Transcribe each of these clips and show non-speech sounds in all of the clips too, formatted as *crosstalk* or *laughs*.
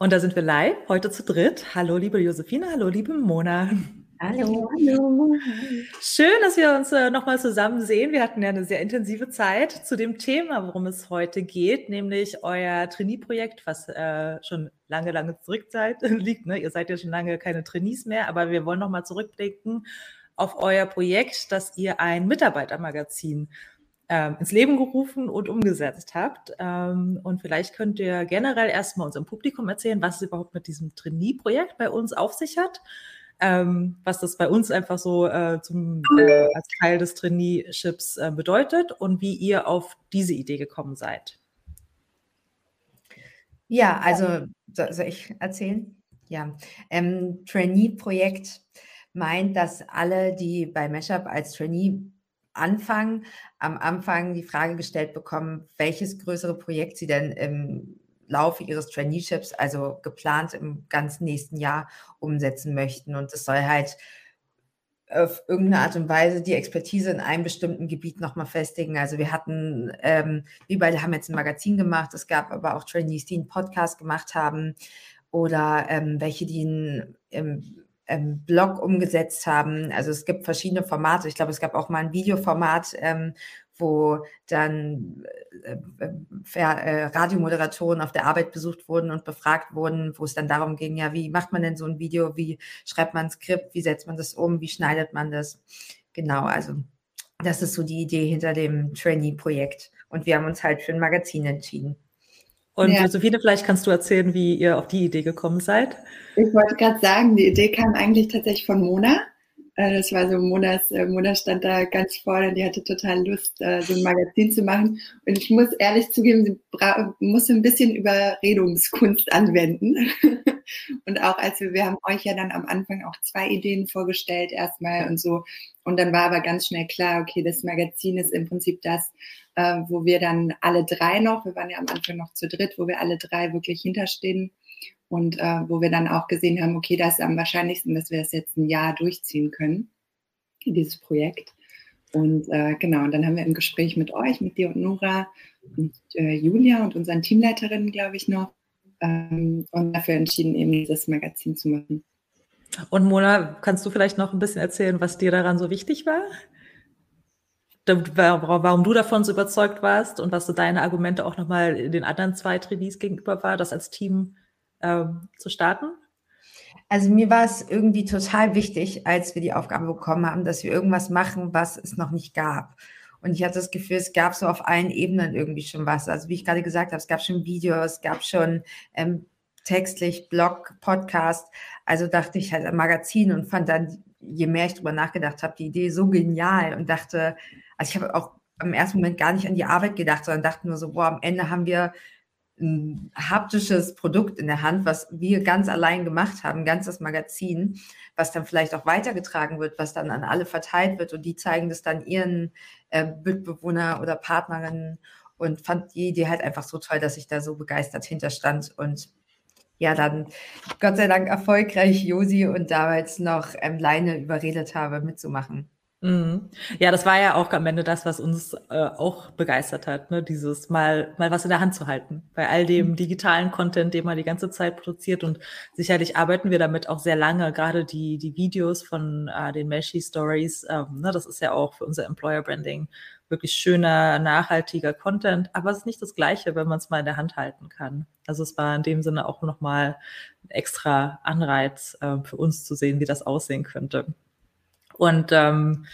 Und da sind wir live, heute zu dritt. Hallo, liebe Josephine, hallo, liebe Mona. Hallo, hallo. Schön, dass wir uns äh, nochmal zusammen sehen. Wir hatten ja eine sehr intensive Zeit zu dem Thema, worum es heute geht, nämlich euer Trainee-Projekt, was äh, schon lange, lange zurück seid, *laughs* liegt. Ne? Ihr seid ja schon lange keine Trainees mehr, aber wir wollen nochmal zurückblicken auf euer Projekt, dass ihr ein Mitarbeitermagazin ähm, ins Leben gerufen und umgesetzt habt. Ähm, und vielleicht könnt ihr generell erstmal unserem Publikum erzählen, was es überhaupt mit diesem Trainee-Projekt bei uns auf sich hat. Ähm, was das bei uns einfach so äh, zum, äh, als Teil des Traineeships äh, bedeutet und wie ihr auf diese Idee gekommen seid. Ja, also soll ich erzählen? Ja, ähm, Trainee-Projekt meint, dass alle, die bei Meshup als Trainee anfangen, am Anfang die Frage gestellt bekommen, welches größere Projekt sie denn im Laufe ihres Traineeships, also geplant im ganzen nächsten Jahr, umsetzen möchten. Und das soll halt auf irgendeine Art und Weise die Expertise in einem bestimmten Gebiet nochmal festigen. Also wir hatten, ähm, wir beide haben jetzt ein Magazin gemacht, es gab aber auch Trainees, die einen Podcast gemacht haben oder ähm, welche, die ein, im ähm, Blog umgesetzt haben. Also es gibt verschiedene Formate. Ich glaube, es gab auch mal ein Videoformat, ähm, wo dann äh, äh, äh, Radiomoderatoren auf der Arbeit besucht wurden und befragt wurden, wo es dann darum ging, ja, wie macht man denn so ein Video, wie schreibt man ein Skript, wie setzt man das um, wie schneidet man das? Genau, also das ist so die Idee hinter dem Trainee-Projekt. Und wir haben uns halt für ein Magazin entschieden. Und ja. Josephine, vielleicht kannst du erzählen, wie ihr auf die Idee gekommen seid. Ich wollte gerade sagen, die Idee kam eigentlich tatsächlich von Mona. Äh, das war so, Monas, äh, Mona stand da ganz vorne, die hatte total Lust, äh, so ein Magazin zu machen. Und ich muss ehrlich zugeben, sie musste ein bisschen Überredungskunst anwenden. *laughs* und auch als wir, wir haben euch ja dann am Anfang auch zwei Ideen vorgestellt erstmal und so. Und dann war aber ganz schnell klar, okay, das Magazin ist im Prinzip das, äh, wo wir dann alle drei noch, wir waren ja am Anfang noch zu dritt, wo wir alle drei wirklich hinterstehen und äh, wo wir dann auch gesehen haben, okay, das ist am wahrscheinlichsten, dass wir das jetzt ein Jahr durchziehen können, dieses Projekt. Und äh, genau, und dann haben wir im Gespräch mit euch, mit dir und Nora und äh, Julia und unseren Teamleiterinnen, glaube ich, noch, ähm, und dafür entschieden, eben dieses Magazin zu machen. Und Mona, kannst du vielleicht noch ein bisschen erzählen, was dir daran so wichtig war? warum du davon so überzeugt warst und was so deine Argumente auch nochmal den anderen zwei Trainees gegenüber war, das als Team ähm, zu starten? Also mir war es irgendwie total wichtig, als wir die Aufgabe bekommen haben, dass wir irgendwas machen, was es noch nicht gab. Und ich hatte das Gefühl, es gab so auf allen Ebenen irgendwie schon was. Also wie ich gerade gesagt habe, es gab schon Videos, es gab schon ähm, textlich Blog, Podcast. Also dachte ich halt ein Magazin und fand dann, je mehr ich drüber nachgedacht habe, die Idee so genial und dachte, also ich habe auch im ersten Moment gar nicht an die Arbeit gedacht, sondern dachte nur so, boah, am Ende haben wir ein haptisches Produkt in der Hand, was wir ganz allein gemacht haben, ganz das Magazin, was dann vielleicht auch weitergetragen wird, was dann an alle verteilt wird und die zeigen das dann ihren äh, Mitbewohner oder Partnerinnen und fand die Idee halt einfach so toll, dass ich da so begeistert hinterstand und ja, dann Gott sei Dank erfolgreich Josi und damals noch ähm, Leine überredet habe, mitzumachen. Mhm. Ja, das war ja auch am Ende das, was uns äh, auch begeistert hat, ne? dieses mal, mal was in der Hand zu halten. Bei all dem mhm. digitalen Content, den man die ganze Zeit produziert und sicherlich arbeiten wir damit auch sehr lange, gerade die, die Videos von äh, den Meshi Stories, ähm, ne? das ist ja auch für unser Employer Branding wirklich schöner, nachhaltiger Content, aber es ist nicht das Gleiche, wenn man es mal in der Hand halten kann. Also es war in dem Sinne auch nochmal ein extra Anreiz äh, für uns zu sehen, wie das aussehen könnte. Und ähm,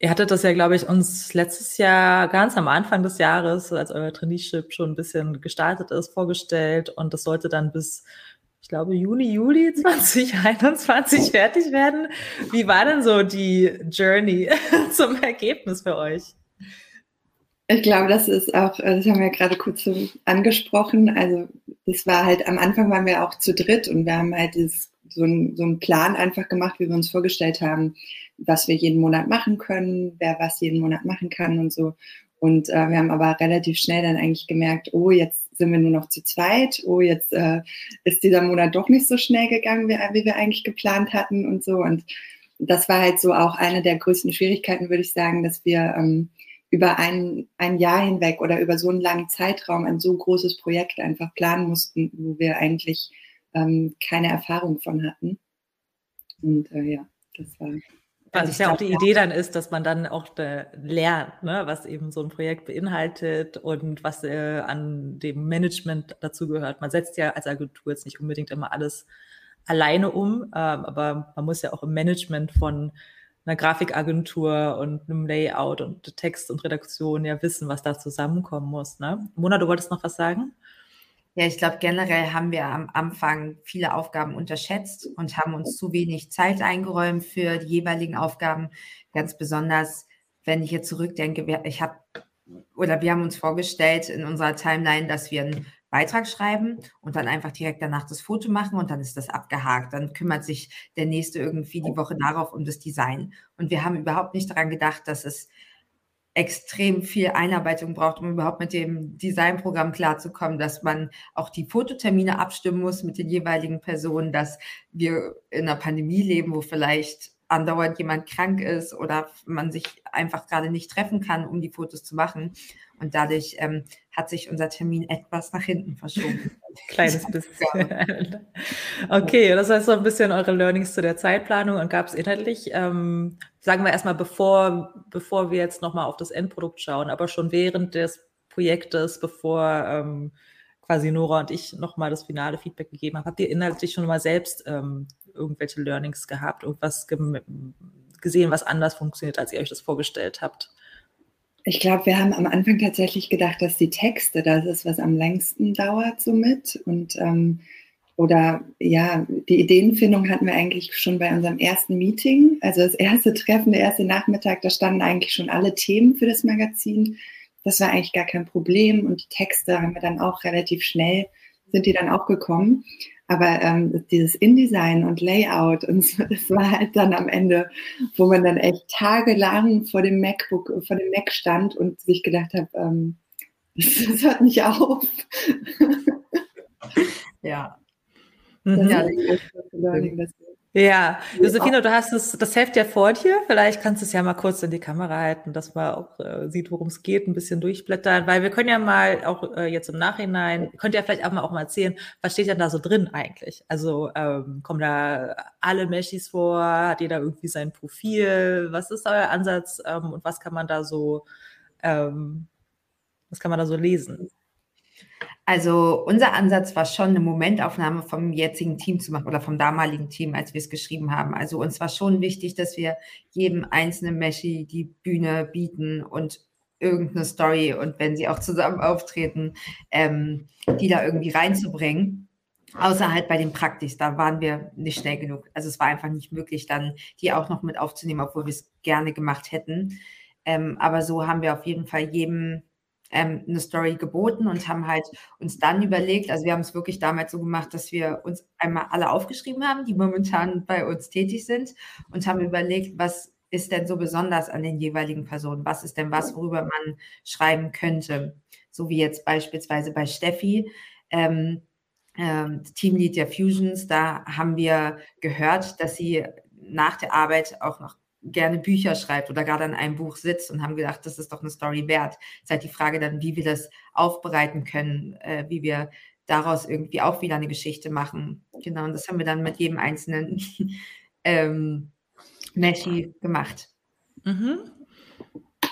ihr hattet das ja, glaube ich, uns letztes Jahr ganz am Anfang des Jahres, als euer Traineeship schon ein bisschen gestartet ist, vorgestellt. Und das sollte dann bis, ich glaube, Juni, Juli *laughs* 2021 fertig werden. Wie war denn so die Journey *laughs* zum Ergebnis für euch? Ich glaube, das ist auch, das haben wir gerade kurz so angesprochen. Also, das war halt, am Anfang waren wir auch zu dritt und wir haben halt dieses, so, ein, so einen Plan einfach gemacht, wie wir uns vorgestellt haben, was wir jeden Monat machen können, wer was jeden Monat machen kann und so. Und äh, wir haben aber relativ schnell dann eigentlich gemerkt, oh, jetzt sind wir nur noch zu zweit, oh, jetzt äh, ist dieser Monat doch nicht so schnell gegangen, wie, wie wir eigentlich geplant hatten und so. Und das war halt so auch eine der größten Schwierigkeiten, würde ich sagen, dass wir ähm, über ein, ein Jahr hinweg oder über so einen langen Zeitraum ein so großes Projekt einfach planen mussten, wo wir eigentlich ähm, keine Erfahrung von hatten. Und äh, ja, das war. Was also ja auch die Idee dann ist, dass man dann auch äh, lernt, ne, was eben so ein Projekt beinhaltet und was äh, an dem Management dazugehört. Man setzt ja als Agentur jetzt nicht unbedingt immer alles alleine um, äh, aber man muss ja auch im Management von einer Grafikagentur und einem Layout und Text und Redaktion ja wissen, was da zusammenkommen muss. Ne? Mona, du wolltest noch was sagen? Ja, ich glaube, generell haben wir am Anfang viele Aufgaben unterschätzt und haben uns zu wenig Zeit eingeräumt für die jeweiligen Aufgaben. Ganz besonders, wenn ich jetzt zurückdenke, ich habe oder wir haben uns vorgestellt in unserer Timeline, dass wir einen Beitrag schreiben und dann einfach direkt danach das Foto machen und dann ist das abgehakt. Dann kümmert sich der nächste irgendwie die Woche darauf um das Design. Und wir haben überhaupt nicht daran gedacht, dass es extrem viel Einarbeitung braucht, um überhaupt mit dem Designprogramm klarzukommen, dass man auch die Fototermine abstimmen muss mit den jeweiligen Personen, dass wir in einer Pandemie leben, wo vielleicht andauernd jemand krank ist oder man sich einfach gerade nicht treffen kann, um die Fotos zu machen. Und dadurch ähm, hat sich unser Termin etwas nach hinten verschoben. *laughs* Kleines *laughs* bisschen. *laughs* okay, das heißt so ein bisschen eure Learnings zu der Zeitplanung und gab es inhaltlich, ähm, sagen wir erstmal, bevor, bevor wir jetzt nochmal auf das Endprodukt schauen, aber schon während des Projektes, bevor ähm, quasi Nora und ich nochmal das finale Feedback gegeben haben, habt ihr inhaltlich schon mal selbst ähm, irgendwelche Learnings gehabt, irgendwas ge gesehen, was anders funktioniert, als ihr euch das vorgestellt habt? Ich glaube, wir haben am Anfang tatsächlich gedacht, dass die Texte das ist, was am längsten dauert somit. Und ähm, oder ja, die Ideenfindung hatten wir eigentlich schon bei unserem ersten Meeting. Also das erste Treffen, der erste Nachmittag, da standen eigentlich schon alle Themen für das Magazin. Das war eigentlich gar kein Problem. Und die Texte haben wir dann auch relativ schnell, sind die dann auch gekommen. Aber ähm, dieses InDesign und Layout und so, das war halt dann am Ende, wo man dann echt tagelang vor dem MacBook, vor dem Mac stand und sich gedacht hat, ähm, das, *laughs* das hört nicht auf. ja. Mhm. Das ist Learning, das ja, Josefine, du hast es, das Heft ja vor dir. Vielleicht kannst du es ja mal kurz in die Kamera halten, dass man auch äh, sieht, worum es geht, ein bisschen durchblättern, weil wir können ja mal auch äh, jetzt im Nachhinein, könnt ihr vielleicht auch mal auch mal erzählen, was steht denn da so drin eigentlich? Also ähm, kommen da alle Meshis vor? Hat jeder irgendwie sein Profil? Was ist euer Ansatz ähm, und was kann man da so, ähm, was kann man da so lesen? Also unser Ansatz war schon eine Momentaufnahme vom jetzigen Team zu machen oder vom damaligen Team, als wir es geschrieben haben. Also uns war schon wichtig, dass wir jedem einzelnen Meshi die Bühne bieten und irgendeine Story und wenn sie auch zusammen auftreten, ähm, die da irgendwie reinzubringen. Außer halt bei den Praktis, da waren wir nicht schnell genug. Also es war einfach nicht möglich, dann die auch noch mit aufzunehmen, obwohl wir es gerne gemacht hätten. Ähm, aber so haben wir auf jeden Fall jedem ähm, eine Story geboten und haben halt uns dann überlegt, also wir haben es wirklich damals so gemacht, dass wir uns einmal alle aufgeschrieben haben, die momentan bei uns tätig sind und haben überlegt, was ist denn so besonders an den jeweiligen Personen? Was ist denn was, worüber man schreiben könnte? So wie jetzt beispielsweise bei Steffi, ähm, ähm, Teamlead der Fusions, da haben wir gehört, dass sie nach der Arbeit auch noch gerne Bücher schreibt oder gerade an einem Buch sitzt und haben gedacht, das ist doch eine Story wert. Es ist halt die Frage dann, wie wir das aufbereiten können, äh, wie wir daraus irgendwie auch wieder eine Geschichte machen. Genau, und das haben wir dann mit jedem einzelnen *laughs* ähm, Meshi gemacht. Mhm.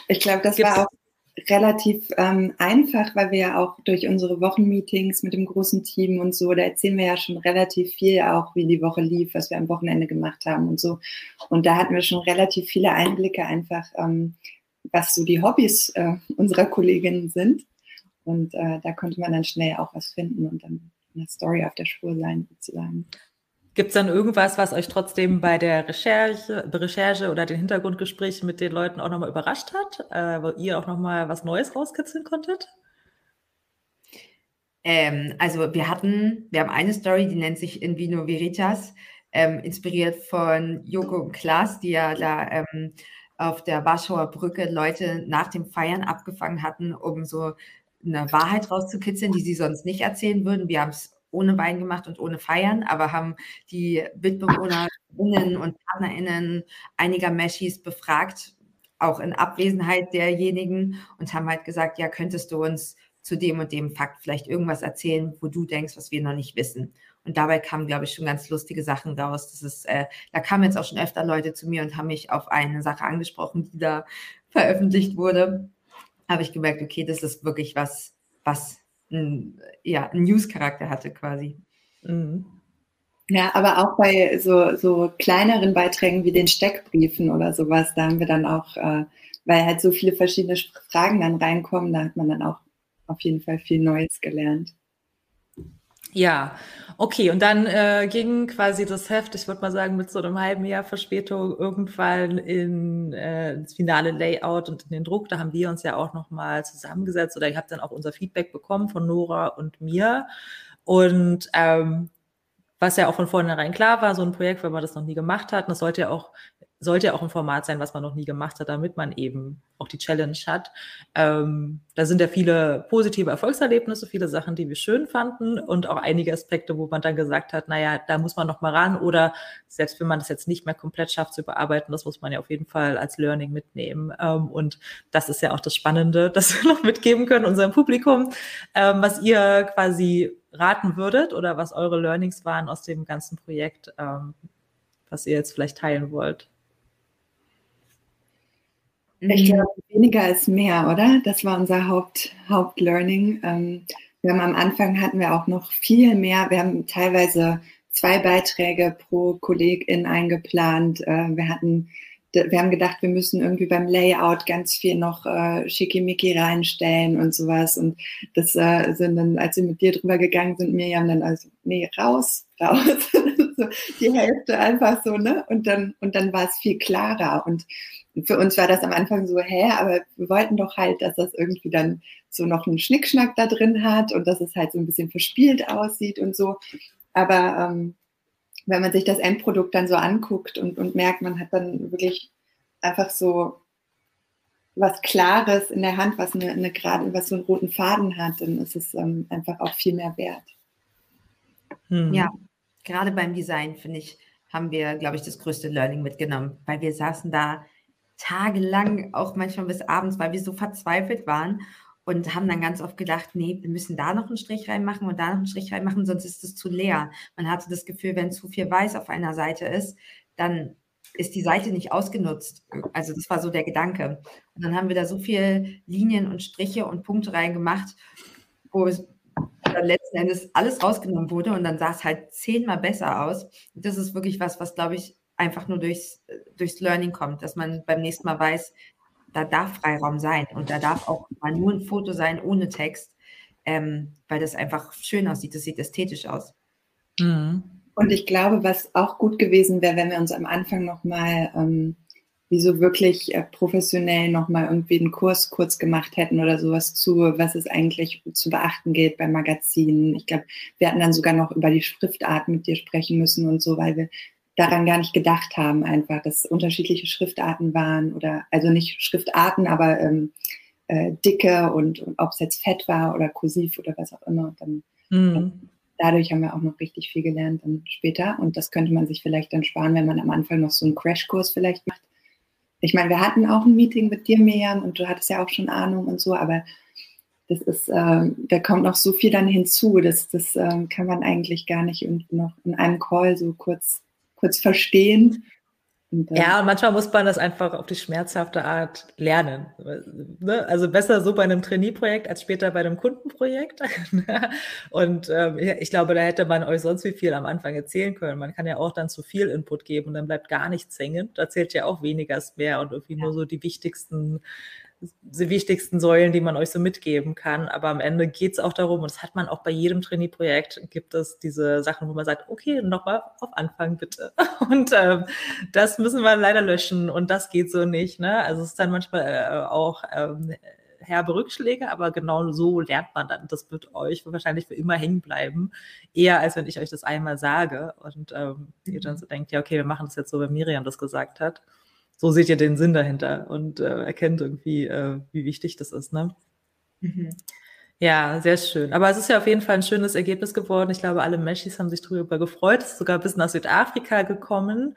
Ich glaube, das Gibt's war auch relativ ähm, einfach, weil wir ja auch durch unsere Wochenmeetings mit dem großen Team und so, da erzählen wir ja schon relativ viel auch, wie die Woche lief, was wir am Wochenende gemacht haben und so. Und da hatten wir schon relativ viele Einblicke einfach, ähm, was so die Hobbys äh, unserer Kolleginnen sind. Und äh, da konnte man dann schnell auch was finden und dann eine Story auf der Spur sein, sozusagen. Gibt es dann irgendwas, was euch trotzdem bei der Recherche, Recherche oder den Hintergrundgesprächen mit den Leuten auch nochmal überrascht hat, äh, wo ihr auch nochmal was Neues rauskitzeln konntet? Ähm, also wir hatten, wir haben eine Story, die nennt sich In Vino Veritas, ähm, inspiriert von Joko und Klaas, die ja da ähm, auf der Warschauer Brücke Leute nach dem Feiern abgefangen hatten, um so eine Wahrheit rauszukitzeln, die sie sonst nicht erzählen würden. Wir haben es ohne Wein gemacht und ohne Feiern, aber haben die Mitbewohnerinnen und PartnerInnen einiger Meshis befragt, auch in Abwesenheit derjenigen und haben halt gesagt, ja, könntest du uns zu dem und dem Fakt vielleicht irgendwas erzählen, wo du denkst, was wir noch nicht wissen. Und dabei kamen, glaube ich, schon ganz lustige Sachen raus. Das ist, äh, da kamen jetzt auch schon öfter Leute zu mir und haben mich auf eine Sache angesprochen, die da veröffentlicht wurde. Habe ich gemerkt, okay, das ist wirklich was, was ein, ja, einen News-Charakter hatte quasi. Mhm. Ja, aber auch bei so, so kleineren Beiträgen wie den Steckbriefen oder sowas, da haben wir dann auch, äh, weil halt so viele verschiedene Fragen dann reinkommen, da hat man dann auch auf jeden Fall viel Neues gelernt. Ja, okay. Und dann äh, ging quasi das Heft, ich würde mal sagen, mit so einem halben Jahr Verspätung irgendwann in, äh, ins finale Layout und in den Druck. Da haben wir uns ja auch nochmal zusammengesetzt oder ihr habt dann auch unser Feedback bekommen von Nora und mir. Und ähm, was ja auch von vornherein klar war, so ein Projekt, wenn man das noch nie gemacht hat, das sollte ja auch sollte ja auch ein Format sein, was man noch nie gemacht hat, damit man eben auch die Challenge hat. Ähm, da sind ja viele positive Erfolgserlebnisse, viele Sachen, die wir schön fanden und auch einige Aspekte, wo man dann gesagt hat, naja, da muss man noch mal ran oder selbst wenn man das jetzt nicht mehr komplett schafft zu überarbeiten, das muss man ja auf jeden Fall als Learning mitnehmen. Ähm, und das ist ja auch das Spannende, *laughs* das wir noch mitgeben können unserem Publikum, ähm, was ihr quasi raten würdet oder was eure Learnings waren aus dem ganzen Projekt, ähm, was ihr jetzt vielleicht teilen wollt. Ich mhm. glaube, weniger ist mehr, oder? Das war unser Haupt, Hauptlearning. Ähm, wir haben am Anfang hatten wir auch noch viel mehr. Wir haben teilweise zwei Beiträge pro Kollegin eingeplant. Äh, wir hatten, wir haben gedacht, wir müssen irgendwie beim Layout ganz viel noch äh, Schickimicki reinstellen und sowas. Und das äh, sind dann, als wir mit dir drüber gegangen sind, Miriam dann also, nee, raus, raus. *laughs* die Hälfte einfach so, ne? Und dann, und dann war es viel klarer. Und für uns war das am Anfang so, hä, aber wir wollten doch halt, dass das irgendwie dann so noch einen Schnickschnack da drin hat und dass es halt so ein bisschen verspielt aussieht und so. Aber ähm, wenn man sich das Endprodukt dann so anguckt und, und merkt, man hat dann wirklich einfach so was Klares in der Hand, was eine, eine gerade, was so einen roten Faden hat, dann ist es ähm, einfach auch viel mehr wert. Hm. Ja, gerade beim Design finde ich, haben wir, glaube ich, das größte Learning mitgenommen, weil wir saßen da tagelang, auch manchmal bis abends, weil wir so verzweifelt waren und haben dann ganz oft gedacht, nee, wir müssen da noch einen Strich reinmachen und da noch einen Strich reinmachen, sonst ist es zu leer. Man hatte das Gefühl, wenn zu viel Weiß auf einer Seite ist, dann ist die Seite nicht ausgenutzt. Also das war so der Gedanke. Und dann haben wir da so viele Linien und Striche und Punkte reingemacht, wo es dann letzten Endes alles rausgenommen wurde und dann sah es halt zehnmal besser aus. Und das ist wirklich was, was glaube ich einfach nur durchs, durchs Learning kommt, dass man beim nächsten Mal weiß, da darf Freiraum sein und da darf auch mal nur ein Foto sein ohne Text, ähm, weil das einfach schön aussieht, das sieht ästhetisch aus. Mhm. Und ich glaube, was auch gut gewesen wäre, wenn wir uns am Anfang nochmal ähm, wie so wirklich äh, professionell nochmal irgendwie einen Kurs kurz gemacht hätten oder sowas zu, was es eigentlich zu beachten gilt beim Magazin. Ich glaube, wir hatten dann sogar noch über die Schriftart mit dir sprechen müssen und so, weil wir daran gar nicht gedacht haben, einfach, dass unterschiedliche Schriftarten waren oder also nicht Schriftarten, aber ähm, äh, Dicke und, und ob es jetzt Fett war oder kursiv oder was auch immer. Dann, mhm. dadurch haben wir auch noch richtig viel gelernt dann später und das könnte man sich vielleicht dann sparen, wenn man am Anfang noch so einen Crashkurs vielleicht macht. Ich meine, wir hatten auch ein Meeting mit dir, Miriam, und du hattest ja auch schon Ahnung und so, aber das ist, äh, da kommt noch so viel dann hinzu. Das, das äh, kann man eigentlich gar nicht noch in einem Call so kurz kurz verstehen. Und, ja, und manchmal muss man das einfach auf die schmerzhafte Art lernen. Ne? Also besser so bei einem Trainee-Projekt als später bei einem Kundenprojekt. *laughs* und ähm, ich glaube, da hätte man euch sonst wie viel am Anfang erzählen können. Man kann ja auch dann zu viel Input geben und dann bleibt gar nichts hängen. Da zählt ja auch weniger ist mehr und irgendwie ja. nur so die wichtigsten die wichtigsten Säulen, die man euch so mitgeben kann. Aber am Ende geht es auch darum, und das hat man auch bei jedem Trainee-Projekt, gibt es diese Sachen, wo man sagt, okay, nochmal auf Anfang bitte. *laughs* Und ähm, das müssen wir leider löschen und das geht so nicht. Ne? Also es ist dann manchmal äh, auch ähm, herbe Rückschläge, aber genau so lernt man dann. Das wird euch wahrscheinlich für immer hängen bleiben, eher als wenn ich euch das einmal sage und ähm, ihr dann so denkt, ja, okay, wir machen das jetzt so, wie Miriam das gesagt hat so seht ihr den Sinn dahinter und äh, erkennt irgendwie, äh, wie wichtig das ist. Ne? Mhm. Ja, sehr schön. Aber es ist ja auf jeden Fall ein schönes Ergebnis geworden. Ich glaube, alle Meshis haben sich darüber gefreut. Es ist sogar bis nach Südafrika gekommen.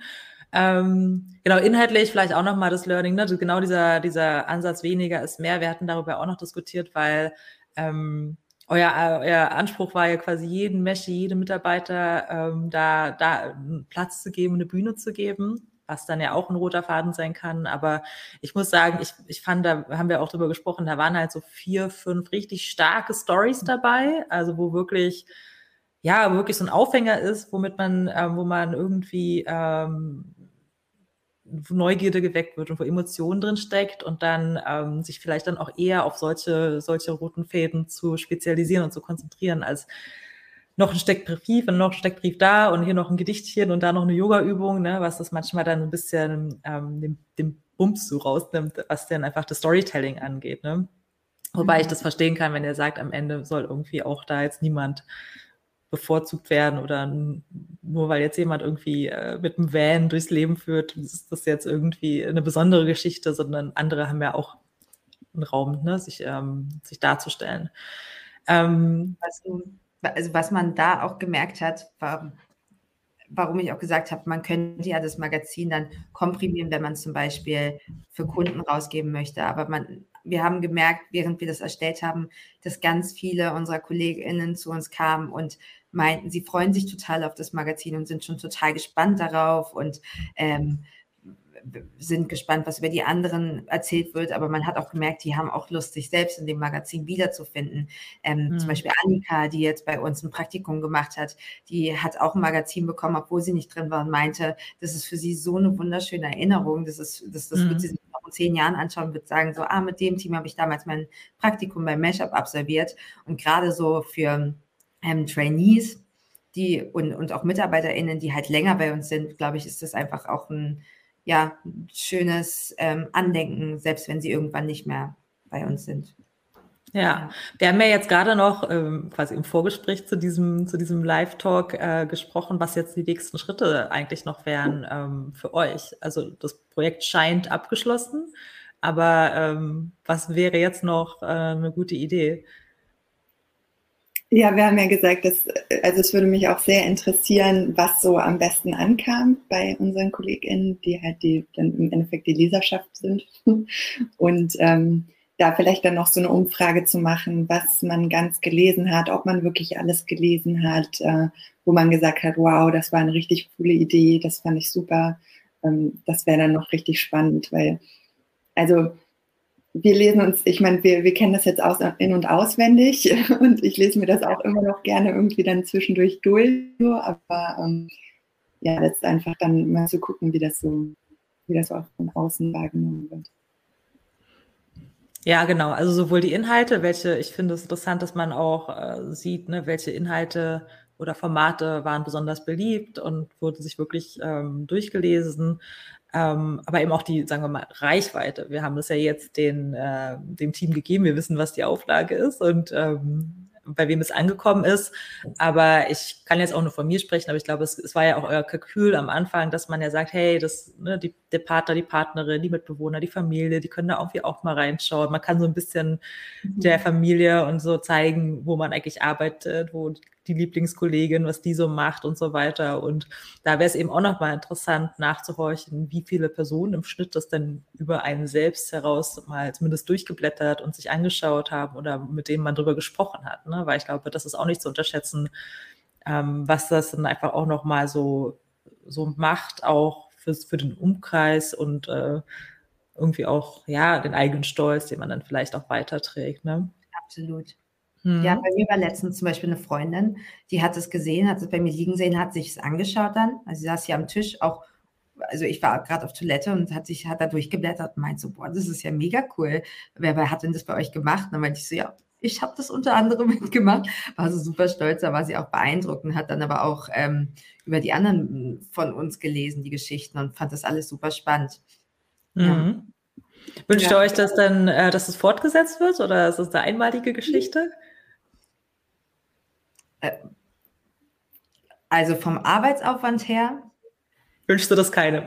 Ähm, genau, inhaltlich vielleicht auch nochmal das Learning, ne? genau dieser, dieser Ansatz weniger ist mehr. Wir hatten darüber auch noch diskutiert, weil ähm, euer, euer Anspruch war ja quasi jeden Messi, jedem Mitarbeiter ähm, da, da Platz zu geben, eine Bühne zu geben was dann ja auch ein roter Faden sein kann. Aber ich muss sagen, ich, ich fand, da haben wir auch drüber gesprochen, da waren halt so vier, fünf richtig starke Stories dabei, also wo wirklich, ja, wirklich so ein Aufhänger ist, womit man, äh, wo man irgendwie ähm, Neugierde geweckt wird und wo Emotionen drin steckt und dann ähm, sich vielleicht dann auch eher auf solche, solche roten Fäden zu spezialisieren und zu konzentrieren, als noch ein Steckbrief und noch ein Steckbrief da und hier noch ein Gedichtchen und da noch eine Yoga-Übung, ne, was das manchmal dann ein bisschen ähm, den, den Bums so rausnimmt, was dann einfach das Storytelling angeht. Ne? Wobei mhm. ich das verstehen kann, wenn ihr sagt, am Ende soll irgendwie auch da jetzt niemand bevorzugt werden oder nur weil jetzt jemand irgendwie äh, mit einem Van durchs Leben führt, ist das jetzt irgendwie eine besondere Geschichte, sondern andere haben ja auch einen Raum, ne, sich, ähm, sich darzustellen. Ähm, was, also was man da auch gemerkt hat, war, warum ich auch gesagt habe, man könnte ja das Magazin dann komprimieren, wenn man zum Beispiel für Kunden rausgeben möchte. Aber man, wir haben gemerkt, während wir das erstellt haben, dass ganz viele unserer KollegInnen zu uns kamen und meinten, sie freuen sich total auf das Magazin und sind schon total gespannt darauf und ähm, sind gespannt, was über die anderen erzählt wird, aber man hat auch gemerkt, die haben auch Lust, sich selbst in dem Magazin wiederzufinden. Ähm, mhm. Zum Beispiel Annika, die jetzt bei uns ein Praktikum gemacht hat, die hat auch ein Magazin bekommen, obwohl sie nicht drin war und meinte, das ist für sie so eine wunderschöne Erinnerung, das ist, das, das mhm. wird sie sich noch in zehn Jahren anschauen und wird sagen, so, ah, mit dem Team habe ich damals mein Praktikum beim Mashup absolviert und gerade so für ähm, Trainees, die und, und auch MitarbeiterInnen, die halt länger bei uns sind, glaube ich, ist das einfach auch ein, ja, schönes ähm, Andenken, selbst wenn sie irgendwann nicht mehr bei uns sind. Ja, wir haben ja jetzt gerade noch ähm, quasi im Vorgespräch zu diesem, zu diesem Live-Talk äh, gesprochen, was jetzt die nächsten Schritte eigentlich noch wären ähm, für euch. Also das Projekt scheint abgeschlossen, aber ähm, was wäre jetzt noch äh, eine gute Idee? Ja, wir haben ja gesagt, dass, also es würde mich auch sehr interessieren, was so am besten ankam bei unseren KollegInnen, die halt die dann im Endeffekt die Leserschaft sind. *laughs* Und ähm, da vielleicht dann noch so eine Umfrage zu machen, was man ganz gelesen hat, ob man wirklich alles gelesen hat, äh, wo man gesagt hat, wow, das war eine richtig coole Idee, das fand ich super. Ähm, das wäre dann noch richtig spannend, weil, also wir lesen uns, ich meine, wir, wir kennen das jetzt aus, in- und auswendig *laughs* und ich lese mir das auch immer noch gerne irgendwie dann zwischendurch durch, so, aber ähm, ja, das ist einfach dann mal zu gucken, wie das so, wie das so auch von außen wahrgenommen wird. Ja, genau. Also sowohl die Inhalte, welche, ich finde es interessant, dass man auch äh, sieht, ne, welche Inhalte oder Formate waren besonders beliebt und wurden sich wirklich ähm, durchgelesen. Ähm, aber eben auch die, sagen wir mal, Reichweite. Wir haben das ja jetzt den, äh, dem Team gegeben. Wir wissen, was die Auflage ist und ähm, bei wem es angekommen ist. Aber ich kann jetzt auch nur von mir sprechen, aber ich glaube, es, es war ja auch euer Kalkül am Anfang, dass man ja sagt, hey, das, ne, die, der Partner, die Partnerin, die Mitbewohner, die Familie, die können da irgendwie auch mal reinschauen. Man kann so ein bisschen mhm. der Familie und so zeigen, wo man eigentlich arbeitet, wo die Lieblingskollegin, was die so macht und so weiter. Und da wäre es eben auch nochmal interessant nachzuhorchen, wie viele Personen im Schnitt das denn über einen selbst heraus mal zumindest durchgeblättert und sich angeschaut haben oder mit denen man drüber gesprochen hat. Ne? Weil ich glaube, das ist auch nicht zu unterschätzen, ähm, was das dann einfach auch nochmal so, so macht, auch für, für den Umkreis und äh, irgendwie auch, ja, den eigenen Stolz, den man dann vielleicht auch weiterträgt. Ne? Absolut. Mhm. Ja, bei mir war letztens zum Beispiel eine Freundin, die hat es gesehen, hat es bei mir liegen sehen, hat sich es angeschaut dann. Also sie saß hier am Tisch, auch, also ich war gerade auf Toilette und hat sich, hat da durchgeblättert und meint so, boah, das ist ja mega cool. Wer, wer hat denn das bei euch gemacht? Und dann meinte ich so, ja, ich habe das unter anderem *laughs* mitgemacht, war so super stolz, da war sie auch beeindruckt und hat dann aber auch ähm, über die anderen von uns gelesen, die Geschichten und fand das alles super spannend. Mhm. Ja. Wünscht ja. ihr euch das dann, äh, dass es fortgesetzt wird oder ist es eine einmalige Geschichte? Äh, also vom Arbeitsaufwand her. Wünschst du das keinem?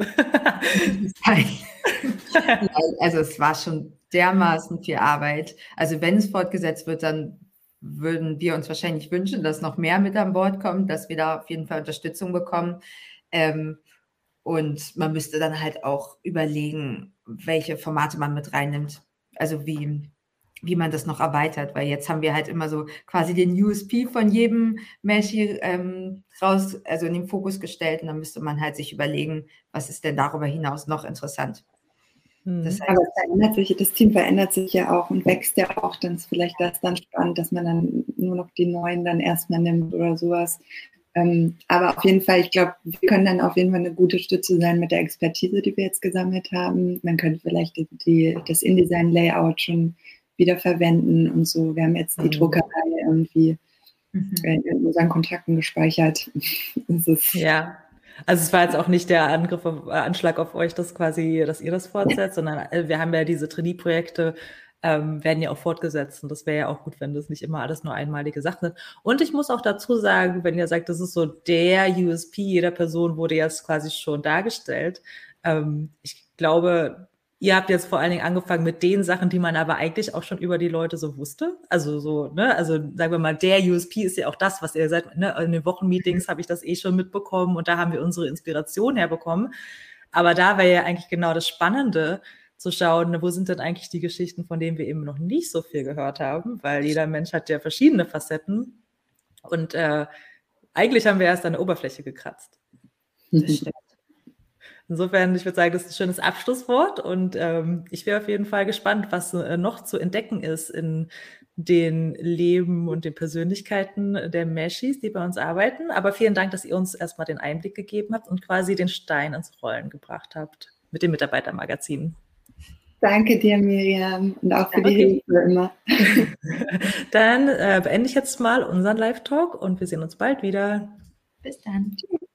also es war schon dermaßen viel Arbeit. Also wenn es fortgesetzt wird, dann würden wir uns wahrscheinlich wünschen, dass noch mehr mit an Bord kommt, dass wir da auf jeden Fall Unterstützung bekommen. Ähm, und man müsste dann halt auch überlegen, welche Formate man mit reinnimmt. Also wie wie man das noch erweitert, weil jetzt haben wir halt immer so quasi den USP von jedem Meshi ähm, raus, also in den Fokus gestellt und dann müsste man halt sich überlegen, was ist denn darüber hinaus noch interessant. Hm. Das heißt, Aber es verändert sich, das Team verändert sich ja auch und wächst ja auch. Dann ist vielleicht das dann spannend, dass man dann nur noch die neuen dann erstmal nimmt oder sowas. Ähm, aber auf jeden Fall, ich glaube, wir können dann auf jeden Fall eine gute Stütze sein mit der Expertise, die wir jetzt gesammelt haben. Man könnte vielleicht die, die, das InDesign-Layout schon wieder verwenden und so. Wir haben jetzt die mhm. Druckerei irgendwie mhm. in unseren Kontakten gespeichert. *laughs* ja. Also es war jetzt auch nicht der Angriff auf, äh, Anschlag auf euch, dass quasi, dass ihr das fortsetzt, sondern äh, wir haben ja diese Trainee-Projekte, ähm, werden ja auch fortgesetzt. Und das wäre ja auch gut, wenn das nicht immer alles nur einmalige Sachen sind. Und ich muss auch dazu sagen, wenn ihr sagt, das ist so der USP jeder Person, wurde jetzt quasi schon dargestellt. Ähm, ich glaube, Ihr habt jetzt vor allen Dingen angefangen mit den Sachen, die man aber eigentlich auch schon über die Leute so wusste. Also so, ne, also sagen wir mal, der USP ist ja auch das, was ihr seid, ne, in den Wochenmeetings habe ich das eh schon mitbekommen und da haben wir unsere Inspiration herbekommen. Aber da wäre ja eigentlich genau das Spannende, zu schauen, wo sind denn eigentlich die Geschichten, von denen wir eben noch nicht so viel gehört haben, weil jeder Mensch hat ja verschiedene Facetten. Und äh, eigentlich haben wir erst an der Oberfläche gekratzt. Das stimmt. Insofern, ich würde sagen, das ist ein schönes Abschlusswort und ähm, ich wäre auf jeden Fall gespannt, was äh, noch zu entdecken ist in den Leben und den Persönlichkeiten der Meshis, die bei uns arbeiten. Aber vielen Dank, dass ihr uns erstmal den Einblick gegeben habt und quasi den Stein ins Rollen gebracht habt mit dem Mitarbeitermagazin. Danke dir, Miriam, und auch für okay. die Hilfe immer. *laughs* Dann äh, beende ich jetzt mal unseren Live-Talk und wir sehen uns bald wieder. Bis dann. Tschüss.